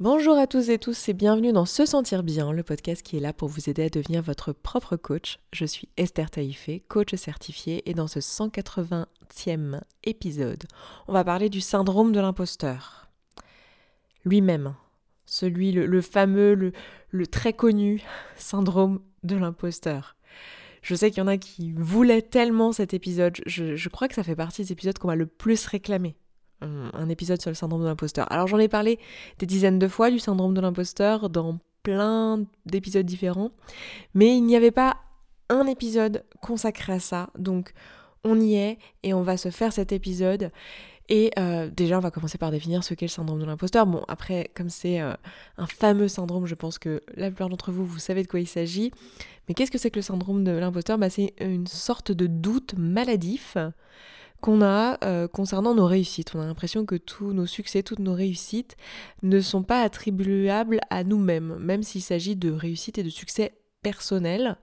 Bonjour à tous et tous et bienvenue dans Se Sentir Bien, le podcast qui est là pour vous aider à devenir votre propre coach. Je suis Esther Taïfé, coach certifiée, et dans ce 180e épisode, on va parler du syndrome de l'imposteur. Lui-même, celui, le, fameux, le, très connu syndrome de l'imposteur. Je sais qu'il y en a qui voulaient tellement cet épisode, je, crois que ça fait partie des épisodes qu'on va le plus réclamer un épisode sur le syndrome de l'imposteur. Alors j'en ai parlé des dizaines de fois du syndrome de l'imposteur dans plein d'épisodes différents, mais il n'y avait pas un épisode consacré à ça, donc on y est et on va se faire cet épisode. Et euh, déjà, on va commencer par définir ce qu'est le syndrome de l'imposteur. Bon, après, comme c'est euh, un fameux syndrome, je pense que la plupart d'entre vous, vous savez de quoi il s'agit. Mais qu'est-ce que c'est que le syndrome de l'imposteur? Bah, C'est une sorte de doute maladif qu'on a euh, concernant nos réussites. On a l'impression que tous nos succès, toutes nos réussites ne sont pas attribuables à nous-mêmes, même s'il s'agit de réussites et de succès personnels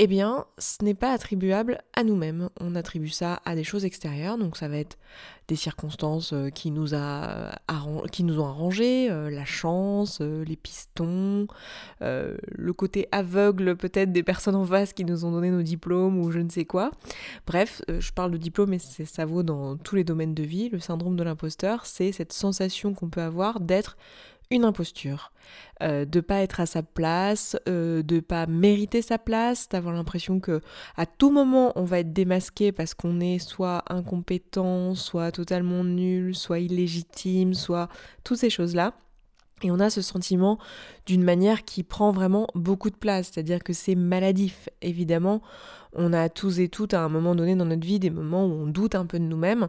eh bien, ce n'est pas attribuable à nous-mêmes. On attribue ça à des choses extérieures, donc ça va être des circonstances euh, qui nous, a, qui nous ont arrangé, euh, la chance, euh, les pistons, le côté aveugle peut-être des personnes en face qui nous ont donné nos diplômes ou je ne sais quoi. Bref, je parle de diplôme, mais ça vaut dans tous les domaines de vie. Le syndrome de l'imposteur, c'est cette sensation qu'on peut avoir d'être une imposture, euh, de pas être à sa place, euh, de pas mériter sa place, d'avoir l'impression que à tout moment on va être démasqué parce qu'on est soit incompétent, soit totalement nul, soit illégitime, soit toutes ces choses-là. Et on a ce sentiment d'une manière qui prend vraiment beaucoup de place, c'est-à-dire que c'est maladif. Évidemment, on a tous et toutes à un moment donné dans notre vie des moments où on doute un peu de nous-mêmes.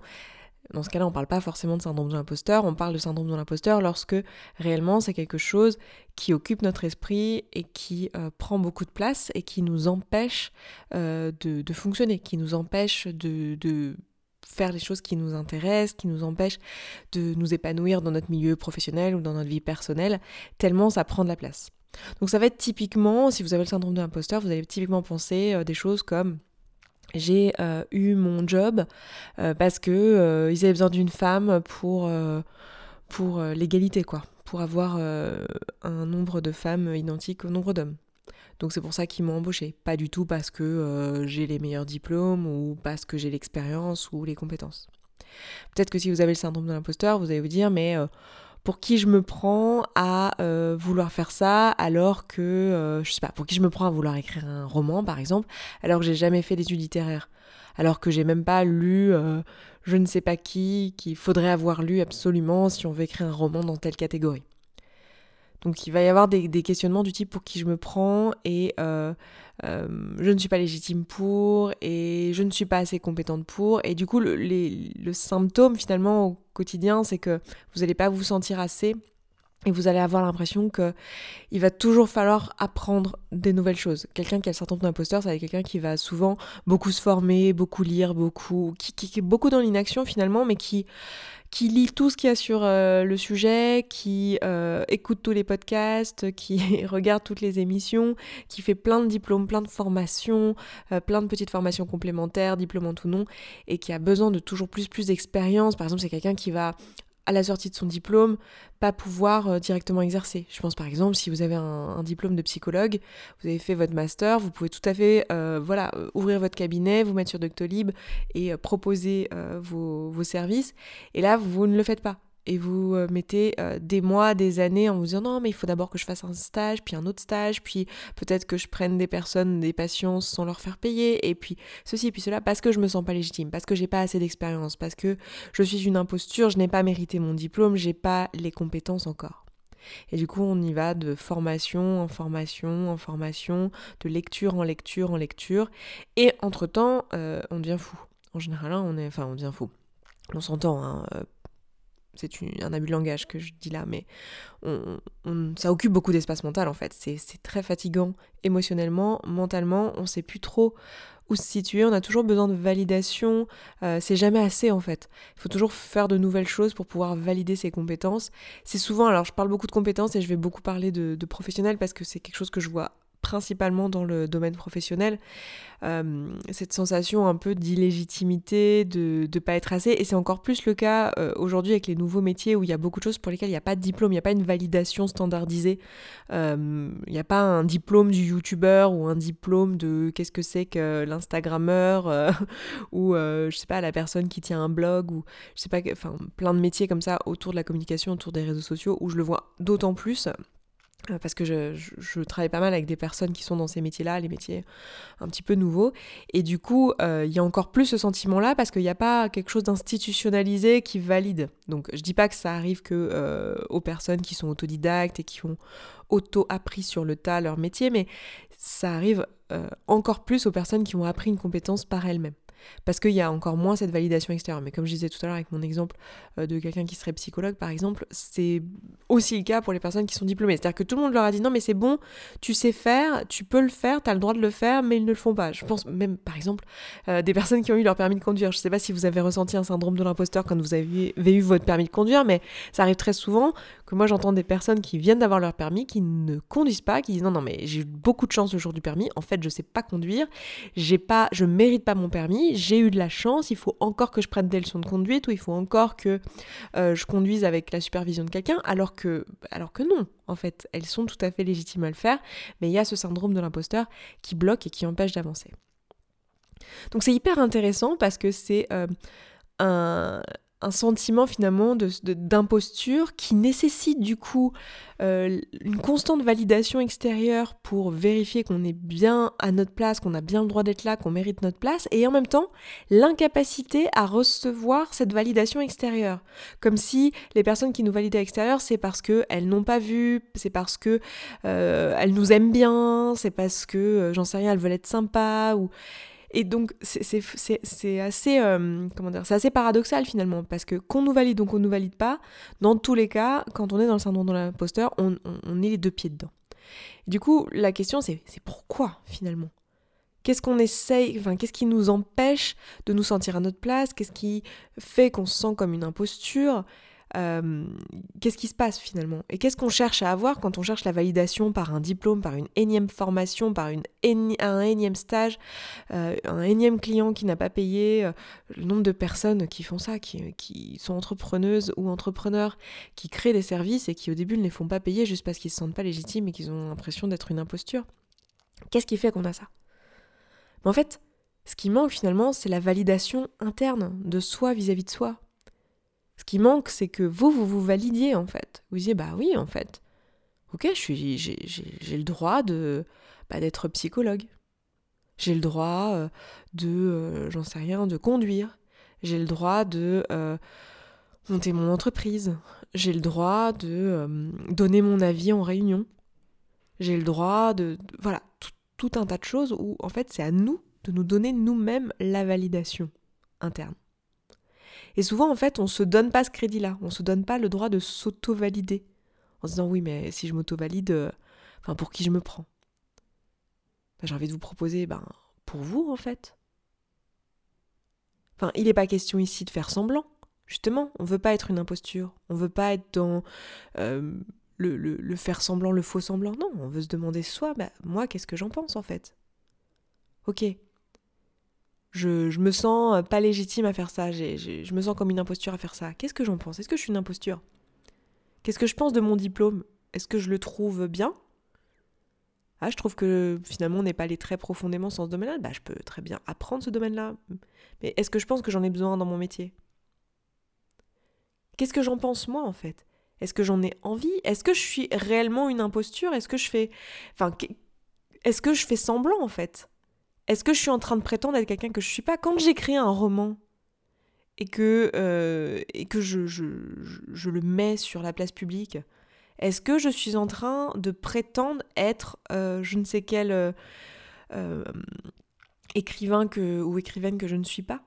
Dans ce cas-là, on ne parle pas forcément de syndrome de l'imposteur, on parle de syndrome de l'imposteur lorsque réellement c'est quelque chose qui occupe notre esprit et qui euh, prend beaucoup de place et qui nous empêche euh, de, fonctionner, qui nous empêche de, faire les choses qui nous intéressent, qui nous empêchent de nous épanouir dans notre milieu professionnel ou dans notre vie personnelle, tellement ça prend de la place. Donc ça va être typiquement, si vous avez le syndrome de l'imposteur, vous allez typiquement penser euh, des choses comme j'ai euh, eu mon job euh, parce que euh, ils avaient besoin d'une femme pour, pour l'égalité, quoi, pour avoir un nombre de femmes identique au nombre d'hommes. Donc c'est pour ça qu'ils m'ont embauché, pas du tout parce que j'ai les meilleurs diplômes ou parce que j'ai l'expérience ou les compétences. Peut-être que si vous avez le syndrome de l'imposteur, vous allez vous dire mais pour qui je me prends à euh, vouloir faire ça alors que, euh, je sais pas, pour qui je me prends à vouloir écrire un roman par exemple, alors que j'ai jamais fait d'études littéraires, alors que j'ai même pas lu euh, je ne sais pas qui, qu'il faudrait avoir lu absolument si on veut écrire un roman dans telle catégorie. Donc il va y avoir des, questionnements du type pour qui je me prends et euh, euh, je ne suis pas légitime pour et je ne suis pas assez compétente pour. Et du coup, le, symptôme finalement au quotidien, c'est que vous n'allez pas vous sentir assez et vous allez avoir l'impression que il va toujours falloir apprendre des nouvelles choses. Quelqu'un qui a le syndrome d'imposteur, c'est quelqu'un qui va souvent beaucoup se former, beaucoup lire, beaucoup, qui est beaucoup dans l'inaction finalement, mais qui qui lit tout ce qu'il y a sur euh, le sujet, qui euh, écoute tous les podcasts, qui regarde toutes les émissions, qui fait plein de diplômes, plein de formations, euh, plein de petites formations complémentaires, diplômes en tout nom, et qui a besoin de toujours plus, plus d'expérience. Par exemple, c'est quelqu'un qui va à la sortie de son diplôme, pas pouvoir euh, directement exercer. Je pense par exemple, si vous avez un, diplôme de psychologue, vous avez fait votre master, vous pouvez tout à fait euh, voilà, euh, ouvrir votre cabinet, vous mettre sur Doctolib et proposer vos, vos services. Et là, vous ne le faites pas et vous euh, mettez euh, des mois, des années en vous disant non mais il faut d'abord que je fasse un stage, puis un autre stage, puis peut-être que je prenne des personnes, des patients sans leur faire payer, et puis ceci, puis cela, parce que je me sens pas légitime, parce que j'ai pas assez d'expérience, parce que je suis une imposture, je n'ai pas mérité mon diplôme, j'ai pas les compétences encore. Et du coup, on y va de formation en formation en formation, de lecture en lecture en lecture, et entre-temps, euh, on devient fou. En général, hein, on est, enfin, on devient fou. On s'entend, hein, c'est un abus de langage que je dis là, mais ça occupe beaucoup d'espace mental en fait. C'est très fatigant émotionnellement, mentalement, on sait plus trop où se situer, on a toujours besoin de validation, euh, c'est jamais assez en fait. Il faut toujours faire de nouvelles choses pour pouvoir valider ses compétences. C'est souvent, alors je parle beaucoup de compétences et je vais beaucoup parler de, de professionnels parce que c'est quelque chose que je vois principalement dans le domaine professionnel, euh, cette sensation un peu d'illégitimité, de ne pas être assez. Et c'est encore plus le cas euh, aujourd'hui avec les nouveaux métiers où il y a beaucoup de choses pour lesquelles il n'y a pas de diplôme, il n'y a pas une validation standardisée. Euh, il n'y a pas un diplôme du youtubeur ou un diplôme de qu'est-ce que c'est que l'instagrammeur ou je sais pas la personne qui tient un blog ou je sais pas, enfin plein de métiers comme ça autour de la communication, autour des réseaux sociaux où je le vois d'autant plus parce que je, travaille pas mal avec des personnes qui sont dans ces métiers-là, les métiers un petit peu nouveaux. Et du coup, euh, il y a encore plus ce sentiment-là parce qu'il n'y a pas quelque chose d'institutionnalisé qui valide. Donc je dis pas que ça arrive que euh, aux personnes qui sont autodidactes et qui ont auto-appris sur le tas leur métier, mais ça arrive encore plus aux personnes qui ont appris une compétence par elles-mêmes parce qu'il y a encore moins cette validation extérieure. Mais comme je disais tout à l'heure avec mon exemple euh, de quelqu'un qui serait psychologue, par exemple, c'est aussi le cas pour les personnes qui sont diplômées. C'est-à-dire que tout le monde leur a dit non, mais c'est bon, tu sais faire, tu peux le faire, tu as le droit de le faire, mais ils ne le font pas. Je pense même, par exemple, euh, des personnes qui ont eu leur permis de conduire. Je ne sais pas si vous avez ressenti un syndrome de l'imposteur quand vous avez, eu votre permis de conduire, mais ça arrive très souvent que moi j'entends des personnes qui viennent d'avoir leur permis, qui ne conduisent pas, qui disent non, non, mais j'ai eu beaucoup de chance le jour du permis, en fait je sais pas conduire, j'ai pas, je mérite pas mon permis, j'ai eu de la chance, il faut encore que je prenne des leçons de conduite ou il faut encore que euh, je conduise avec la supervision de quelqu'un, alors que, alors que non, en fait, elles sont tout à fait légitimes à le faire, mais il y a ce syndrome de l'imposteur qui bloque et qui empêche d'avancer. Donc c'est hyper intéressant parce que c'est euh, un, un sentiment finalement d'imposture de, qui nécessite du coup euh, une constante validation extérieure pour vérifier qu'on est bien à notre place, qu'on a bien le droit d'être là, qu'on mérite notre place, et en même temps l'incapacité à recevoir cette validation extérieure. Comme si les personnes qui nous valident à l'extérieur, c'est parce qu'elles n'ont pas vu, c'est parce que euh, elles nous aiment bien, c'est parce que, euh, j'en sais rien, elles veulent être sympas, ou... Et donc, c'est assez, euh, assez paradoxal finalement, parce que qu'on nous valide ou qu'on nous valide pas, dans tous les cas, quand on est dans le syndrome de l'imposteur, on, on, est les deux pieds dedans. du coup, la question, c'est pourquoi finalement? Qu'est-ce qu'on essaye, enfin, qu'est-ce qui nous empêche de nous sentir à notre place? Qu'est-ce qui fait qu'on se sent comme une imposture? Euh, qu'est-ce qui se passe finalement? Et qu'est-ce qu'on cherche à avoir quand on cherche la validation par un diplôme, par une énième formation, par une un énième stage, euh, un énième client qui n'a pas payé, euh, le nombre de personnes qui font ça, qui, qui, sont entrepreneuses ou entrepreneurs, qui créent des services et qui au début ne les font pas payer juste parce qu'ils se sentent pas légitimes et qu'ils ont l'impression d'être une imposture? Qu'est-ce qui fait qu'on a ça? En fait, ce qui manque finalement, c'est la validation interne de soi vis-à-vis -vis de soi, ce qui manque, c'est que vous, vous vous validiez en fait. Vous disiez, bah oui, en fait. Ok, j'ai, le droit de, bah, d'être psychologue. J'ai le droit euh, de, euh, j'en sais rien, de conduire. J'ai le droit de euh, monter mon entreprise. J'ai le droit de donner mon avis en réunion. J'ai le droit de... Voilà, tout un tas de choses où en fait c'est à nous de nous donner nous-mêmes la validation interne. Et souvent, en fait, on se donne pas ce crédit-là. On se donne pas le droit de s'auto-valider. En se disant, oui, mais si je m'auto-valide, euh, pour qui je me prends? Ben, J'ai envie de vous proposer, ben, pour vous, en fait. Enfin, il n'est pas question ici de faire semblant. Justement, on veut pas être une imposture. On veut pas être dans euh, le, le, faire semblant, le faux semblant. Non, on veut se demander soi, ben, moi, qu'est-ce que j'en pense, en fait? Ok, je, me sens euh, pas légitime à faire ça, je me sens comme une imposture à faire ça. Qu'est-ce que j'en pense? Est-ce que je suis une imposture? Qu'est-ce que je pense de mon diplôme? Est-ce que je le trouve bien? Ah, je trouve que finalement on n'est pas allé très profondément dans ce domaine-là. Bah, je peux très bien apprendre ce domaine-là. Mais est-ce que je pense que j'en ai besoin dans mon métier? Qu'est-ce que j'en pense moi en fait? Est-ce que j'en ai envie? Est-ce que je suis réellement une imposture? Est-ce que je fais. Enfin, est-ce que je fais semblant en fait? Est-ce que je suis en train de prétendre être quelqu'un que je suis pas Quand j'écris un roman et que, euh, que je, je, le mets sur la place publique, est-ce que je suis en train de prétendre être euh, je ne sais quel euh, écrivain ou écrivaine que je ne suis pas?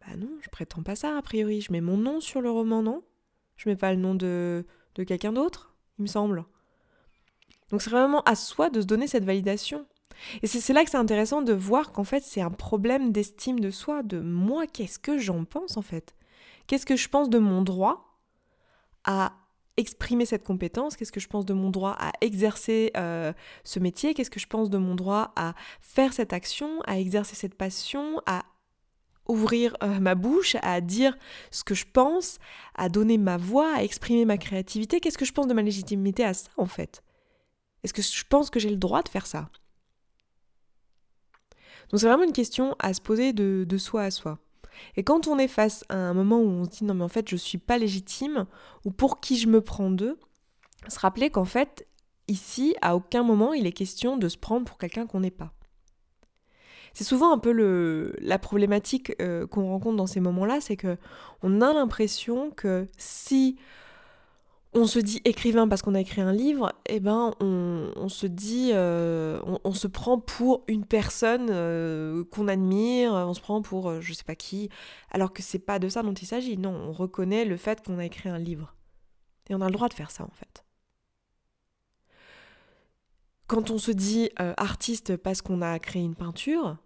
Bah non, je prétends pas ça a priori. Je mets mon nom sur le roman, non? Je mets pas le nom de, de quelqu'un d'autre, il me semble. Donc c'est vraiment à soi de se donner cette validation. Et c'est là que c'est intéressant de voir qu'en fait c'est un problème d'estime de soi, de moi, qu'est-ce que j'en pense en fait? Qu'est-ce que je pense de mon droit à exprimer cette compétence, qu'est-ce que je pense de mon droit à exercer euh, ce métier, qu'est-ce que je pense de mon droit à faire cette action, à exercer cette passion, à ouvrir euh, ma bouche, à dire ce que je pense, à donner ma voix, à exprimer ma créativité, qu'est-ce que je pense de ma légitimité à ça en fait? Est-ce que je pense que j'ai le droit de faire ça? Donc c'est vraiment une question à se poser de, de soi à soi. Et quand on est face à un moment où on se dit non mais en fait je suis pas légitime ou pour qui je me prends d'eux, se rappeler qu'en fait ici à aucun moment il est question de se prendre pour quelqu'un qu'on n'est pas. C'est souvent un peu le, la problématique euh, qu'on rencontre dans ces moments-là, c'est que on a l'impression que si on se dit écrivain parce qu'on a écrit un livre, eh ben on, se dit, euh, on, se prend pour une personne euh, qu'on admire, on se prend pour euh, je sais pas qui, alors que c'est pas de ça dont il s'agit. Non, on reconnaît le fait qu'on a écrit un livre. Et on a le droit de faire ça en fait. Quand on se dit artiste parce qu'on a créé une peinture,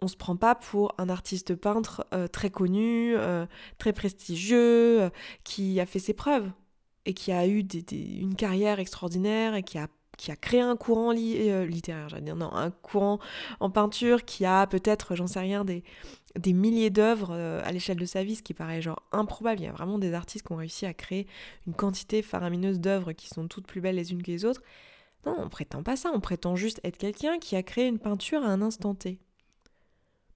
on se prend pas pour un artiste peintre euh, très connu, euh, très prestigieux, euh, qui a fait ses preuves et qui a eu une carrière extraordinaire et qui a, créé un courant littéraire, j'allais dire non, un courant en peinture qui a peut-être, j'en sais rien, des, des milliers d'œuvres à l'échelle de sa vie, ce qui paraît genre improbable. Il y a vraiment des artistes qui ont réussi à créer une quantité faramineuse d'œuvres qui sont toutes plus belles les unes que les autres. Non, on prétend pas ça, on prétend juste être quelqu'un qui a créé une peinture à un instant T.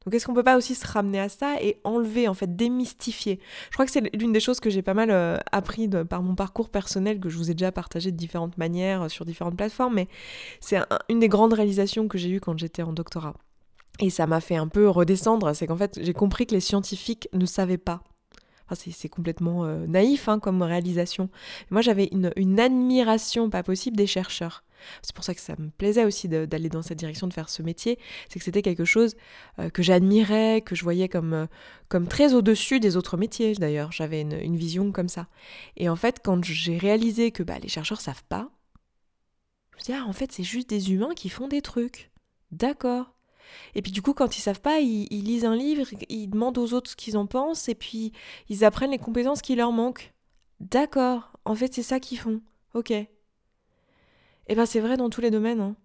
Donc est-ce qu'on peut pas aussi se ramener à ça et enlever, en fait, démystifier? Je crois que c'est l'une des choses que j'ai pas mal euh, appris par mon parcours personnel, que je vous ai déjà partagé de différentes manières euh, sur différentes plateformes, mais c'est une des grandes réalisations que j'ai eues quand j'étais en doctorat. Et ça m'a fait un peu redescendre, c'est qu'en fait j'ai compris que les scientifiques ne savaient pas c'est complètement euh, naïf hein, comme réalisation. Moi, j'avais une, admiration pas possible des chercheurs. C'est pour ça que ça me plaisait aussi d'aller dans cette direction, de faire ce métier. C'est que c'était quelque chose euh, que j'admirais, que je voyais comme, euh, comme très au-dessus des autres métiers d'ailleurs. J'avais une, vision comme ça. Et en fait, quand j'ai réalisé que bah, les chercheurs savent pas, je me dit, ah, en fait, c'est juste des humains qui font des trucs. D'accord. Et puis du coup, quand ils savent pas, ils, lisent un livre, ils demandent aux autres ce qu'ils en pensent, et puis ils apprennent les compétences qui leur manquent. D'accord, en fait c'est ça qu'ils font. Ok. Eh ben c'est vrai dans tous les domaines. Hein.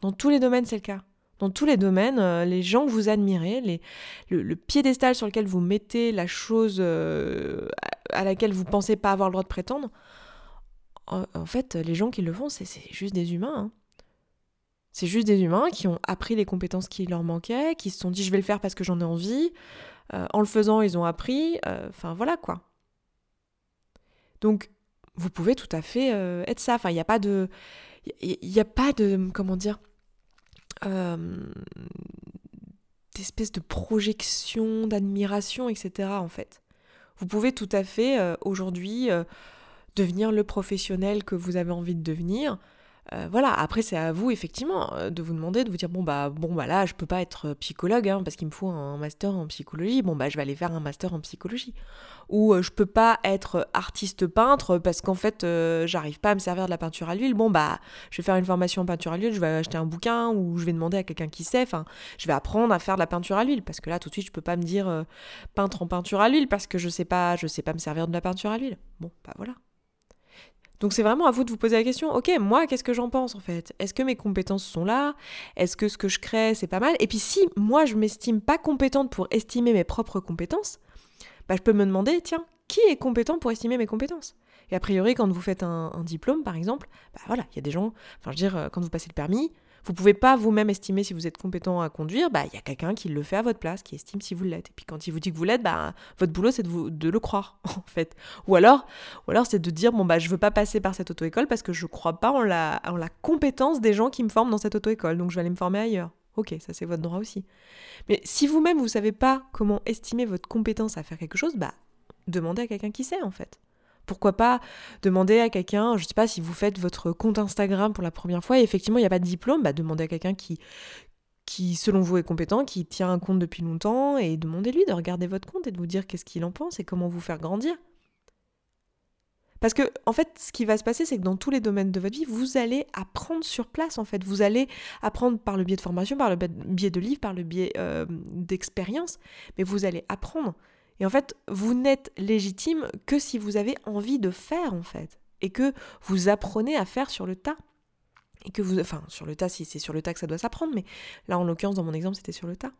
Dans tous les domaines c'est le cas. Dans tous les domaines, euh, les gens que vous admirez, les, le, piédestal sur lequel vous mettez la chose euh, à laquelle vous pensez pas avoir le droit de prétendre, en, fait, les gens qui le font, c'est juste des humains. Hein. C'est juste des humains qui ont appris les compétences qui leur manquaient, qui se sont dit je vais le faire parce que j'en ai envie. Euh, en le faisant, ils ont appris. Enfin voilà quoi. Donc vous pouvez tout à fait euh, être ça. Enfin il n'y a pas de, il n'y a pas de comment dire, d'espèce de projection, d'admiration, etc. En fait, vous pouvez tout à fait aujourd'hui devenir le professionnel que vous avez envie de devenir. Euh, voilà, après c'est à vous effectivement euh, de vous demander, de vous dire bon bah bon bah là je peux pas être psychologue hein, parce qu'il me faut un master en psychologie, bon bah je vais aller faire un master en psychologie. Ou euh, je peux pas être artiste peintre parce qu'en fait j'arrive pas à me servir de la peinture à l'huile, bon bah je vais faire une formation en peinture à l'huile, je vais acheter un bouquin ou je vais demander à quelqu'un qui sait, enfin je vais apprendre à faire de la peinture à l'huile parce que là tout de suite je peux pas me dire peintre en peinture à l'huile parce que je sais pas je sais pas me servir de la peinture à l'huile. Bon bah voilà. Donc c'est vraiment à vous de vous poser la question, ok, moi, qu'est-ce que j'en pense en fait? Est-ce que mes compétences sont là? Est-ce que ce que je crée, c'est pas mal? Et puis si moi, je m'estime pas compétente pour estimer mes propres compétences, bah, je peux me demander, tiens, qui est compétent pour estimer mes compétences? Et a priori, quand vous faites un, diplôme, par exemple, bah voilà, il y a des gens, enfin je veux dire, euh, quand vous passez le permis, vous pouvez pas vous-même estimer si vous êtes compétent à conduire, bah il y a quelqu'un qui le fait à votre place, qui estime si vous l'êtes. Et puis quand il vous dit que vous l'êtes, bah votre boulot c'est de, le croire en fait. Ou alors, ou alors c'est de dire bon bah je veux pas passer par cette auto-école parce que je crois pas en la, en la compétence des gens qui me forment dans cette auto-école, donc je vais aller me former ailleurs. Ok, ça c'est votre droit aussi. Mais si vous-même vous savez pas comment estimer votre compétence à faire quelque chose, bah demandez à quelqu'un qui sait en fait. Pourquoi pas demander à quelqu'un, je ne sais pas si vous faites votre compte Instagram pour la première fois et effectivement il n'y a pas de diplôme, bah demandez à quelqu'un qui, qui selon vous est compétent, qui tient un compte depuis longtemps et demandez-lui de regarder votre compte et de vous dire qu'est-ce qu'il en pense et comment vous faire grandir. Parce que, en fait, ce qui va se passer, c'est que dans tous les domaines de votre vie, vous allez apprendre sur place, en fait. Vous allez apprendre par le biais de formation, par le biais de livres, par le biais euh, d'expérience, mais vous allez apprendre. Et en fait, vous n'êtes légitime que si vous avez envie de faire, en fait. Et que vous apprenez à faire sur le tas. Et que vous. Enfin, sur le tas, si c'est sur le tas que ça doit s'apprendre, mais là, en l'occurrence, dans mon exemple, c'était sur le tas.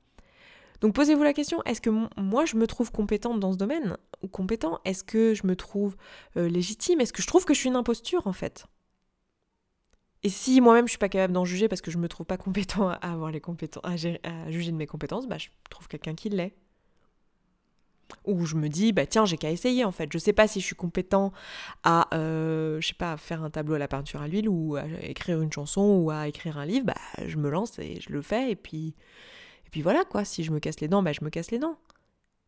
Donc posez-vous la question, est-ce que moi je me trouve compétente dans ce domaine Ou compétent? Est-ce que je me trouve euh, légitime? Est-ce que je trouve que je suis une imposture en fait? Et si moi-même je suis pas capable d'en juger parce que je me trouve pas compétent à avoir les compétences, à, juger de mes compétences, bah je trouve quelqu'un qui l'est. Ou je me dis, bah tiens, j'ai qu'à essayer en fait. Je sais pas si je suis compétent à, euh, pas, faire un tableau à la peinture à l'huile ou à écrire une chanson ou à écrire un livre, bah je me lance et je le fais et puis, et puis voilà quoi. Si je me casse les dents, bah je me casse les dents.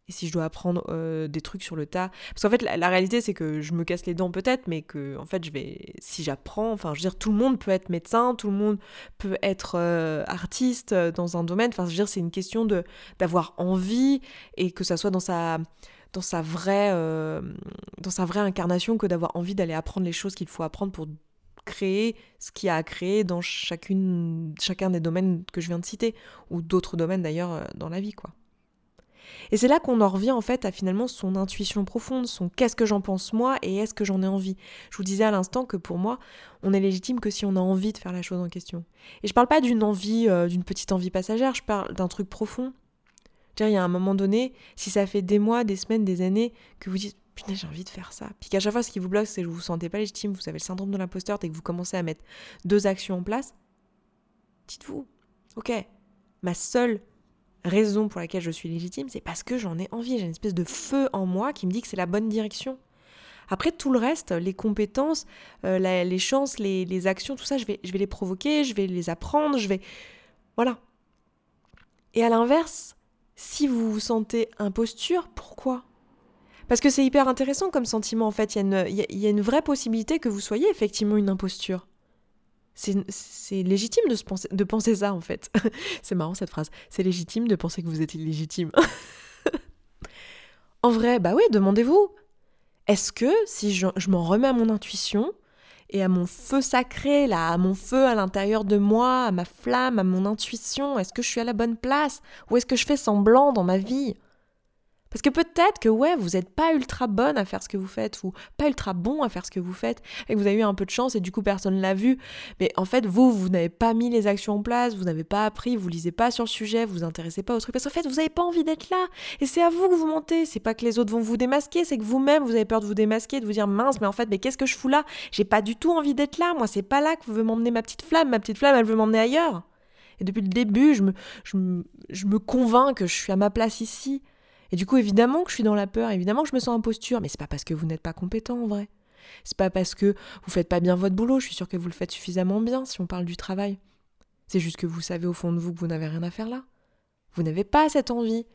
Et si je dois apprendre euh, des trucs sur le tas. Parce qu'en fait, la, réalité, c'est que je me casse les dents peut-être, mais que, en fait, je vais. Si j'apprends, enfin, je veux dire, tout le monde peut être médecin, tout le monde peut être euh, artiste euh, dans un domaine. Enfin, je veux dire, c'est une question de d'avoir envie et que ça soit dans sa dans sa vraie dans sa vraie incarnation que d'avoir envie d'aller apprendre les choses qu'il faut apprendre pour créer ce qu'il y a à créer dans chacune, chacun des domaines que je viens de citer, ou d'autres domaines d'ailleurs dans la vie, quoi. Et c'est là qu'on en revient en fait à finalement son intuition profonde, son qu'est-ce que j'en pense moi et est-ce que j'en ai envie? Je vous disais à l'instant que pour moi, on est légitime que si on a envie de faire la chose en question. Et je parle pas d'une envie, euh, d'une petite envie passagère, je parle d'un truc profond. il y a un moment donné, si ça fait des mois, des semaines, des années que vous dites putain j'ai envie de faire ça, puis qu'à chaque fois ce qui vous bloque c'est que vous vous sentez pas légitime, vous avez le syndrome de l'imposteur et que vous commencez à mettre deux actions en place, dites-vous, ok, ma seule raison pour laquelle je suis légitime, c'est parce que j'en ai envie. J'ai une espèce de feu en moi qui me dit que c'est la bonne direction. Après, tout le reste, les compétences, euh, les chances, les, actions, tout ça, je vais, les provoquer, je vais les apprendre, je vais... Voilà. Et à l'inverse, si vous vous sentez imposture, pourquoi? Parce que c'est hyper intéressant comme sentiment, en fait. Il y, a une vraie possibilité que vous soyez effectivement une imposture. C'est légitime de, se penser, de penser ça, en fait. c'est marrant cette phrase. C'est légitime de penser que vous êtes illégitime. en vrai, bah oui, demandez-vous. Est-ce que si je, je m'en remets à mon intuition et à mon feu sacré, là, à mon feu à l'intérieur de moi, à ma flamme, à mon intuition, est-ce que je suis à la bonne place? Ou est-ce que je fais semblant dans ma vie? Parce que peut-être que ouais, vous n'êtes pas ultra bonne à faire ce que vous faites ou pas ultra bon à faire ce que vous faites et que vous avez eu un peu de chance et du coup personne l'a vu. Mais en fait, vous, vous n'avez pas mis les actions en place, vous n'avez pas appris, vous lisez pas sur le sujet, vous vous intéressez pas au truc parce qu'en fait, vous n'avez pas envie d'être là. Et c'est à vous que vous mentez. C'est pas que les autres vont vous démasquer, c'est que vous-même, vous avez peur de vous démasquer, de vous dire mince, mais en fait, mais qu'est-ce que je fous là? J'ai pas du tout envie d'être là. Moi, c'est pas là que vous veut m'emmener ma petite flamme. Ma petite flamme, elle veut m'emmener ailleurs. Et depuis le début, je me, je me, je me convainc que je suis à ma place ici. Et du coup, évidemment que je suis dans la peur, évidemment que je me sens imposture, mais c'est pas parce que vous n'êtes pas compétent en vrai. C'est pas parce que vous faites pas bien votre boulot, je suis sûre que vous le faites suffisamment bien si on parle du travail. C'est juste que vous savez au fond de vous que vous n'avez rien à faire là. Vous n'avez pas cette envie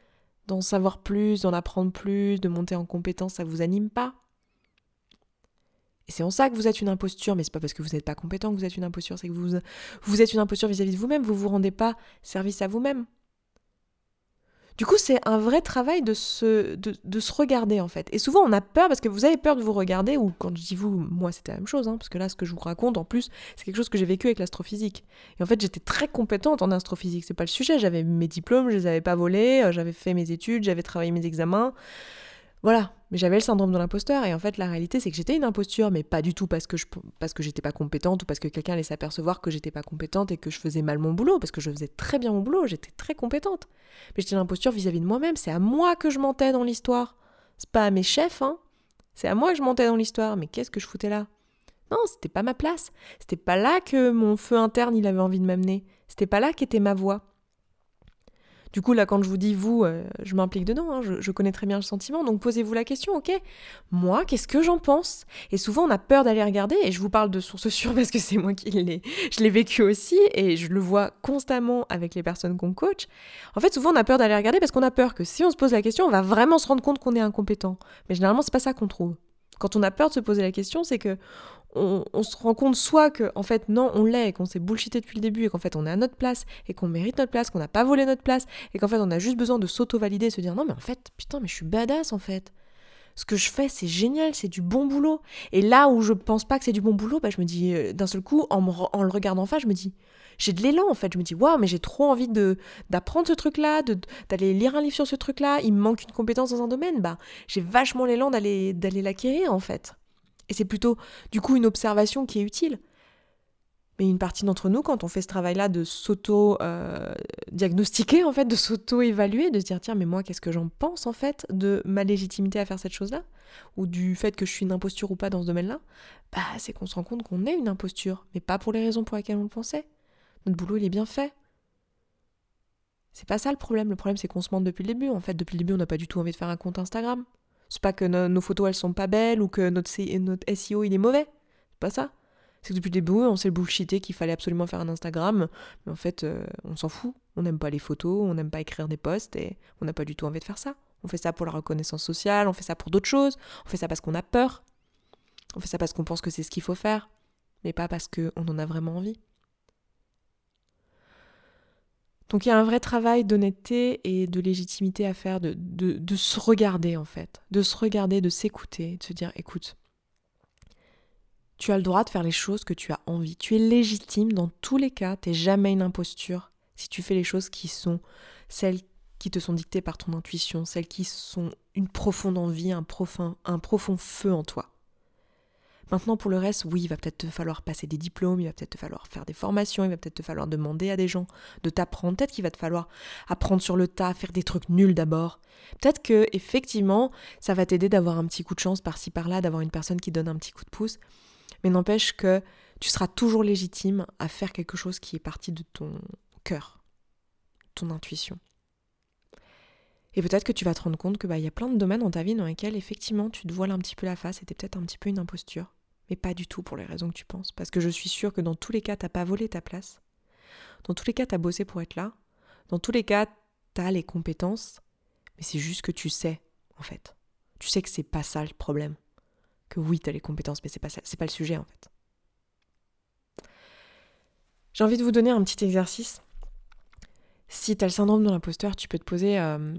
d'en savoir plus, d'en apprendre plus, de monter en compétence, ça vous anime pas. Et c'est en ça que vous êtes une imposture, mais c'est pas parce que vous n'êtes pas compétent que vous êtes une imposture, c'est que vous, êtes une imposture vis-à-vis de vous-même, vous vous rendez pas service à vous-même. Du coup, c'est un vrai travail de se, de, se regarder en fait. Et souvent, on a peur parce que vous avez peur de vous regarder, ou quand je dis vous, moi c'était la même chose, hein, parce que là, ce que je vous raconte en plus, c'est quelque chose que j'ai vécu avec l'astrophysique. Et en fait, j'étais très compétente en astrophysique, c'est pas le sujet. J'avais mes diplômes, je les avais pas volés, euh, j'avais fait mes études, j'avais travaillé mes examens. Voilà, mais j'avais le syndrome de l'imposteur et en fait la réalité c'est que j'étais une imposture mais pas du tout parce que je parce j'étais pas compétente ou parce que quelqu'un allait s'apercevoir que j'étais pas compétente et que je faisais mal mon boulot parce que je faisais très bien mon boulot, j'étais très compétente. Mais j'étais une imposture vis-à-vis de moi-même, c'est à moi que je mentais dans l'histoire. C'est pas à mes chefs hein. C'est à moi que je mentais dans l'histoire, mais qu'est-ce que je foutais là? Non, c'était pas ma place. C'était pas là que mon feu interne il avait envie de m'amener. C'était pas là qu'était ma voix. Du coup, là, quand je vous dis vous, euh, je m'implique dedans, hein, je, connais très bien le sentiment, donc posez-vous la question, ok? Moi, qu'est-ce que j'en pense? Et souvent, on a peur d'aller regarder, et je vous parle de source sûre parce que c'est moi qui l'ai, je l'ai vécu aussi, et je le vois constamment avec les personnes qu'on coach. En fait, souvent, on a peur d'aller regarder parce qu'on a peur que si on se pose la question, on va vraiment se rendre compte qu'on est incompétent. Mais généralement, c'est pas ça qu'on trouve. Quand on a peur de se poser la question, c'est que on, se rend compte soit que en fait non on l'est et qu'on s'est bullshité depuis le début et qu'en fait on est à notre place et qu'on mérite notre place, qu'on n'a pas volé notre place et qu'en fait on a juste besoin de s'auto-valider et se dire non mais en fait putain mais je suis badass en fait. ce que je fais, c'est génial, c'est du bon boulot. Et là où je pense pas que c'est du bon boulot, bah, je me dis, euh, d'un seul coup, en, le regardant en face, je me dis, j'ai de l'élan en fait. Je me dis, waouh, mais j'ai trop envie de d'apprendre ce truc-là, d'aller lire un livre sur ce truc-là. Il me manque une compétence dans un domaine. Bah, j'ai vachement l'élan d'aller d'aller l'acquérir en fait. Et c'est plutôt, du coup, une observation qui est utile. Mais une partie d'entre nous, quand on fait ce travail-là de s'auto-diagnostiquer, euh, en fait, de s'auto-évaluer, de se dire, tiens, mais moi, qu'est-ce que j'en pense, en fait, de ma légitimité à faire cette chose-là? Ou du fait que je suis une imposture ou pas dans ce domaine-là? Bah, c'est qu'on se rend compte qu'on est une imposture, mais pas pour les raisons pour lesquelles on le pensait. Notre boulot, il est bien fait. C'est pas ça le problème. Le problème, c'est qu'on se ment depuis le début. En fait, depuis le début, on n'a pas du tout envie de faire un compte Instagram. C'est pas que nos photos, elles sont pas belles ou que notre, notre SEO, il est mauvais. C'est pas ça. C'est que depuis le début, on s'est bullshité qu'il fallait absolument faire un Instagram, mais en fait, euh, on s'en fout. On n'aime pas les photos, on n'aime pas écrire des posts et on n'a pas du tout envie de faire ça. On fait ça pour la reconnaissance sociale, on fait ça pour d'autres choses, on fait ça parce qu'on a peur, on fait ça parce qu'on pense que c'est ce qu'il faut faire, mais pas parce qu'on en a vraiment envie. Donc il y a un vrai travail d'honnêteté et de légitimité à faire, de, se regarder en fait, de se regarder, de s'écouter, de se dire écoute, tu as le droit de faire les choses que tu as envie. Tu es légitime dans tous les cas, tu n'es jamais une imposture si tu fais les choses qui sont celles qui te sont dictées par ton intuition, celles qui sont une profonde envie, un profond feu en toi. Maintenant, pour le reste, oui, il va peut-être te falloir passer des diplômes, il va peut-être te falloir faire des formations, il va peut-être te falloir demander à des gens de t'apprendre, peut-être qu'il va te falloir apprendre sur le tas, faire des trucs nuls d'abord. Peut-être que effectivement, ça va t'aider d'avoir un petit coup de chance par-ci par-là, d'avoir une personne qui donne un petit coup de pouce mais n'empêche que tu seras toujours légitime à faire quelque chose qui est parti de ton cœur, ton intuition. Et peut-être que tu vas te rendre compte que bah, y a plein de domaines dans ta vie dans lesquels effectivement tu te voiles un petit peu la face et t'es peut-être un petit peu une imposture. Mais pas du tout pour les raisons que tu penses. Parce que je suis sûre que dans tous les cas, t'as pas volé ta place. Dans tous les cas, t'as bossé pour être là. Dans tous les cas, t'as les compétences. Mais c'est juste que tu sais, en fait. Tu sais que c'est pas ça le problème que oui, tu as les compétences, mais c'est pas c'est pas le sujet en fait. J'ai envie de vous donner un petit exercice. Si tu as le syndrome de l'imposteur, tu peux te poser euh,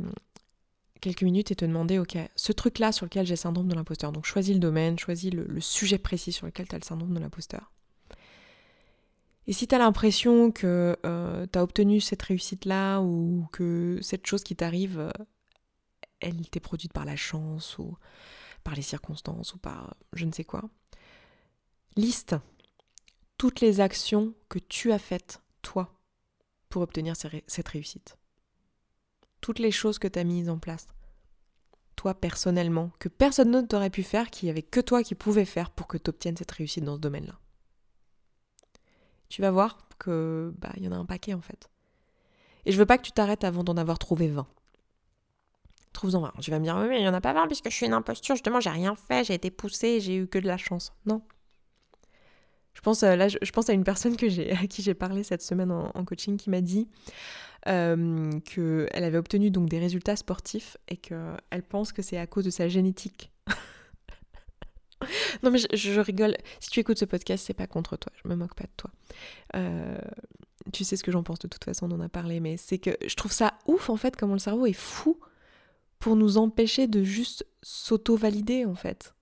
quelques minutes et te demander, ok, ce truc-là sur lequel j'ai syndrome de l'imposteur, donc choisis le domaine, choisis le, sujet précis sur lequel tu as le syndrome de l'imposteur. Et si tu as l'impression que euh, tu as obtenu cette réussite-là ou que cette chose qui t'arrive, euh, elle t'est produite par la chance ou par les circonstances ou par je ne sais quoi. Liste toutes les actions que tu as faites, toi, pour obtenir cette réussite. Toutes les choses que tu as mises en place, toi personnellement, que personne d'autre t'aurait pu faire, qu'il n'y avait que toi qui pouvais faire pour que tu obtiennes cette réussite dans ce domaine-là. Tu vas voir que bah y en a un paquet en fait. Et je veux pas que tu t'arrêtes avant d'en avoir trouvé 20 trouve-en Tu vas me dire, oui, mais il n'y en a pas 20 puisque je suis une imposture, justement, j'ai rien fait, j'ai été poussée, j'ai eu que de la chance. Non. Je pense, euh, là, je, pense à une personne que à qui j'ai parlé cette semaine en, coaching qui m'a dit euh, qu'elle avait obtenu donc des résultats sportifs et qu'elle pense que c'est à cause de sa génétique. non mais je, rigole. Si tu écoutes ce podcast, c'est pas contre toi. Je me moque pas de toi. Euh, tu sais ce que j'en pense de toute façon, on en a parlé, mais c'est que je trouve ça ouf en fait comment le cerveau est fou pour nous empêcher de juste s'auto-valider en fait.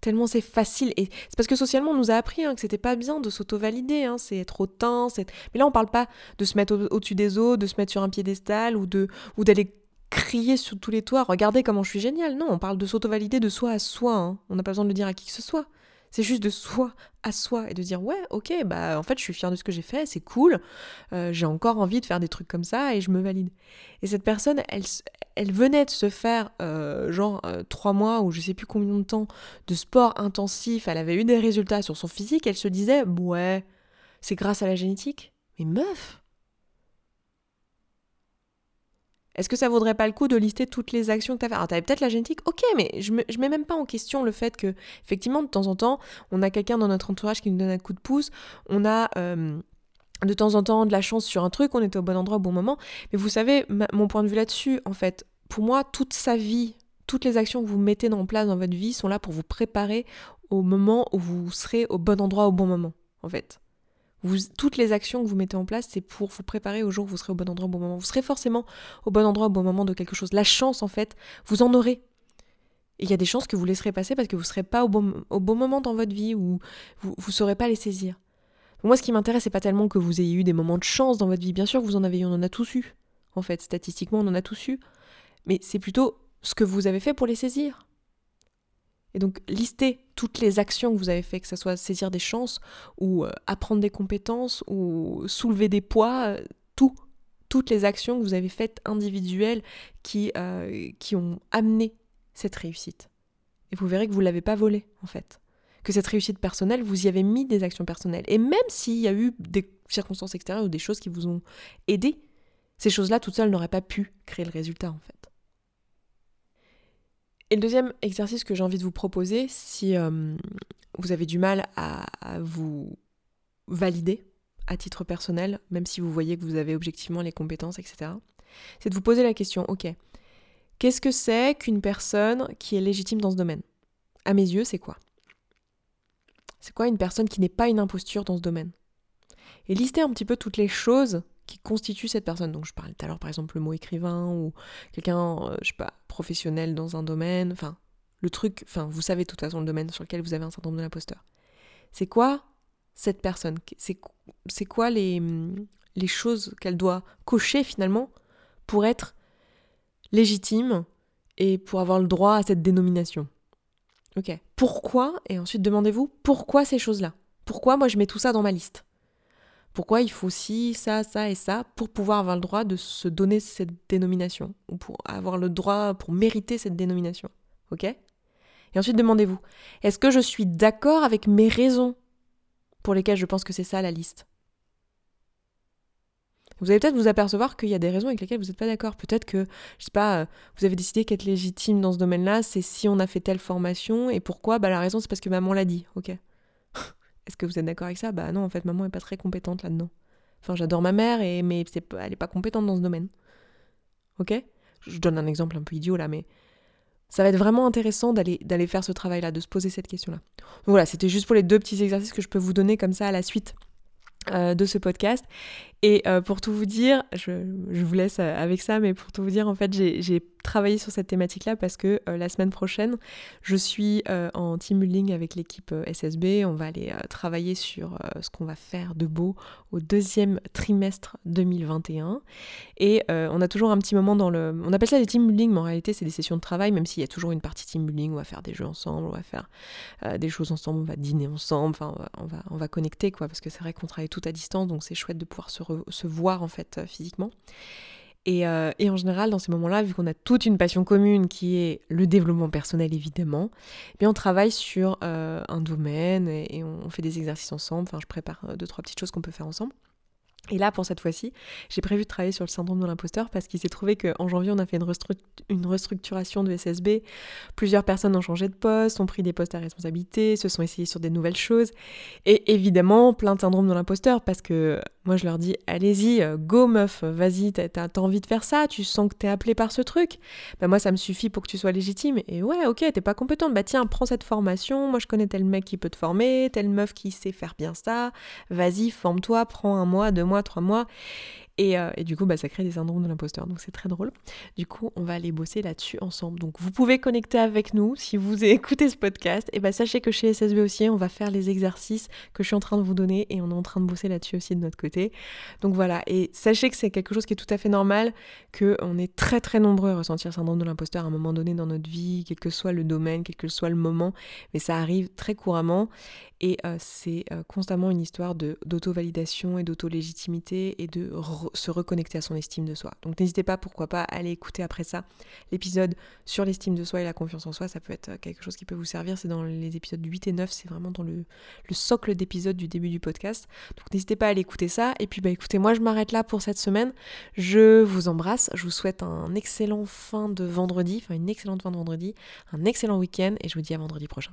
Tellement c'est facile. Et c'est parce que socialement on nous a appris hein, que c'était pas bien de s'auto-valider. Hein. c'est être hautain. Mais là on parle pas de se mettre au-dessus des autres, de se mettre sur un piédestal ou de ou d'aller crier sur tous les toits, regardez comment je suis génial. Non, on parle de s'auto-valider de soi à soi. Hein. On n'a pas besoin de le dire à qui que ce soit. C'est juste de soi à soi et de dire ouais, ok, bah en fait je suis fière de ce que j'ai fait, c'est cool, euh, j'ai encore envie de faire des trucs comme ça et je me valide. Et cette personne, elle, elle venait de se faire euh, genre euh, trois mois ou je sais plus combien de temps de sport intensif, elle avait eu des résultats sur son physique, elle se disait ouais, c'est grâce à la génétique. Mais meuf, Est-ce que ça vaudrait pas le coup de lister toutes les actions que tu as fait? Alors, tu avais peut-être la génétique, ok, mais je, me, mets même pas en question le fait que, effectivement, de temps en temps, on a quelqu'un dans notre entourage qui nous donne un coup de pouce, on a de temps en temps de la chance sur un truc, on était au bon endroit au bon moment. Mais vous savez, mon point de vue là-dessus, en fait, pour moi, toute sa vie, toutes les actions que vous mettez en place dans votre vie sont là pour vous préparer au moment où vous serez au bon endroit au bon moment, en fait toutes les actions que vous mettez en place, c'est pour vous préparer au jour où vous serez au bon endroit au bon moment. Vous serez forcément au bon endroit au bon moment de quelque chose. La chance, en fait, vous en aurez. Il y a des chances que vous laisserez passer parce que vous ne serez pas au bon, moment dans votre vie ou vous ne saurez pas les saisir. moi, ce qui m'intéresse, c'est pas tellement que vous ayez eu des moments de chance dans votre vie. Bien sûr vous en avez eu, on en a tous eu. En fait, statistiquement, on en a tous eu. Mais c'est plutôt ce que vous avez fait pour les saisir. Et donc, listez toutes les actions que vous avez fait, que ce soit saisir des chances, ou euh, apprendre des compétences, ou soulever des poids, euh, tout. Toutes les actions que vous avez faites individuelles qui, euh, qui ont amené cette réussite. Et vous verrez que vous ne l'avez pas volée, en fait. Que cette réussite personnelle, vous y avez mis des actions personnelles. Et même s'il y a eu des circonstances extérieures ou des choses qui vous ont aidé, ces choses-là toutes seules n'auraient pas pu créer le résultat, en fait. Et le deuxième exercice que j'ai envie de vous proposer, si euh, vous avez du mal à, vous valider à titre personnel, même si vous voyez que vous avez objectivement les compétences, etc., c'est de vous poser la question, ok, qu'est-ce que c'est qu'une personne qui est légitime dans ce domaine? À mes yeux, c'est quoi? C'est quoi une personne qui n'est pas une imposture dans ce domaine? Et listez un petit peu toutes les choses qui constitue cette personne. Donc je parlais tout à l'heure par exemple le mot écrivain ou quelqu'un, euh, je sais pas, professionnel dans un domaine, enfin le truc, enfin vous savez de toute façon le domaine sur lequel vous avez un syndrome de l'imposteur. C'est quoi cette personne? C'est quoi les, les choses qu'elle doit cocher finalement pour être légitime et pour avoir le droit à cette dénomination? Ok. Pourquoi Et ensuite demandez-vous pourquoi ces choses-là? Pourquoi moi je mets tout ça dans ma liste? Pourquoi il faut aussi ça, ça et ça pour pouvoir avoir le droit de se donner cette dénomination ou pour avoir le droit, pour mériter cette dénomination. Ok? Et ensuite demandez-vous, est-ce que je suis d'accord avec mes raisons pour lesquelles je pense que c'est ça la liste? Vous allez peut-être vous apercevoir qu'il y a des raisons avec lesquelles vous n'êtes pas d'accord. Peut-être que, je sais pas, euh, vous avez décidé qu'être légitime dans ce domaine-là, c'est si on a fait telle formation. Et pourquoi? Bah la raison, c'est parce que maman l'a dit. Ok? Est-ce que vous êtes d'accord avec ça? Bah non, en fait, maman est pas très compétente là-dedans. Enfin, j'adore ma mère, et, mais elle est pas compétente dans ce domaine. Ok? Je donne un exemple un peu idiot là, mais ça va être vraiment intéressant d'aller, d'aller faire ce travail-là, de se poser cette question-là. voilà, c'était juste pour les deux petits exercices que je peux vous donner comme ça à la suite euh, de ce podcast. Et euh, pour tout vous dire, je, je, vous laisse euh, avec ça, mais pour tout vous dire, en fait, j'ai travaillé sur cette thématique-là parce que la semaine prochaine, je suis en team building avec l'équipe SSB. On va aller travailler sur ce qu'on va faire de beau au deuxième trimestre 2021. Et on a toujours un petit moment dans le... On appelle ça des team building, mais en réalité, c'est des sessions de travail, même s'il y a toujours une partie team building, on va faire des jeux ensemble, on va faire des choses ensemble, on va dîner ensemble, enfin, on va, on va connecter, quoi, parce que c'est vrai qu'on travaille tout à distance, donc c'est chouette de pouvoir se se voir en fait euh, physiquement. Euh, et, en général, dans ces moments-là, vu qu'on a toute une passion commune qui est le développement personnel évidemment, eh bien on travaille sur euh, un domaine et, on fait des exercices ensemble. Enfin, je prépare deux trois petites choses qu'on peut faire ensemble. Et là, pour cette fois-ci, j'ai prévu de travailler sur le syndrome de l'imposteur parce qu'il s'est trouvé qu'en janvier, on a fait une, restructuration de SSB. Plusieurs personnes ont changé de poste, ont pris des postes à responsabilité, se sont essayés sur des nouvelles choses. Et évidemment, plein de syndrome de l'imposteur parce que moi, je leur dis, allez-y, go meuf, vas-y, t'as envie de faire ça, tu sens que t'es appelé par ce truc. Ben moi, ça me suffit pour que tu sois légitime. Et ouais, ok, t'es pas compétente. Bah tiens, prends cette formation. Moi, je connais tel mec qui peut te former, telle meuf qui sait faire bien ça. Vas-y, forme-toi, prends un mois, deux mois, trois mois. Euh, et, du coup, bah, ça crée des syndromes de l'imposteur. Donc c'est très drôle. Du coup, on va aller bosser là-dessus ensemble. Donc vous pouvez connecter avec nous si vous écoutez ce podcast. Et bah, sachez que chez SSB aussi, on va faire les exercices que je suis en train de vous donner et on est en train de bosser là-dessus aussi de notre côté. Donc voilà. Et sachez que c'est quelque chose qui est tout à fait normal, qu'on est très très nombreux à ressentir le syndrome de l'imposteur à un moment donné dans notre vie, quel que soit le domaine, quel que soit le moment. Mais ça arrive très couramment. Et euh, c'est euh, constamment une histoire d'auto-validation et d'auto-légitimité et de se reconnecter à son estime de soi. Donc n'hésitez pas, pourquoi pas, à aller écouter après ça l'épisode sur l'estime de soi et la confiance en soi. Ça peut être euh, quelque chose qui peut vous servir. C'est dans les épisodes 8 et 9, c'est vraiment dans le, socle d'épisodes du début du podcast. Donc n'hésitez pas à aller écouter ça. Et puis bah écoutez, moi je m'arrête là pour cette semaine. Je vous embrasse. Je vous souhaite un excellent fin de vendredi, enfin une excellente fin de vendredi, un excellent week-end et je vous dis à vendredi prochain.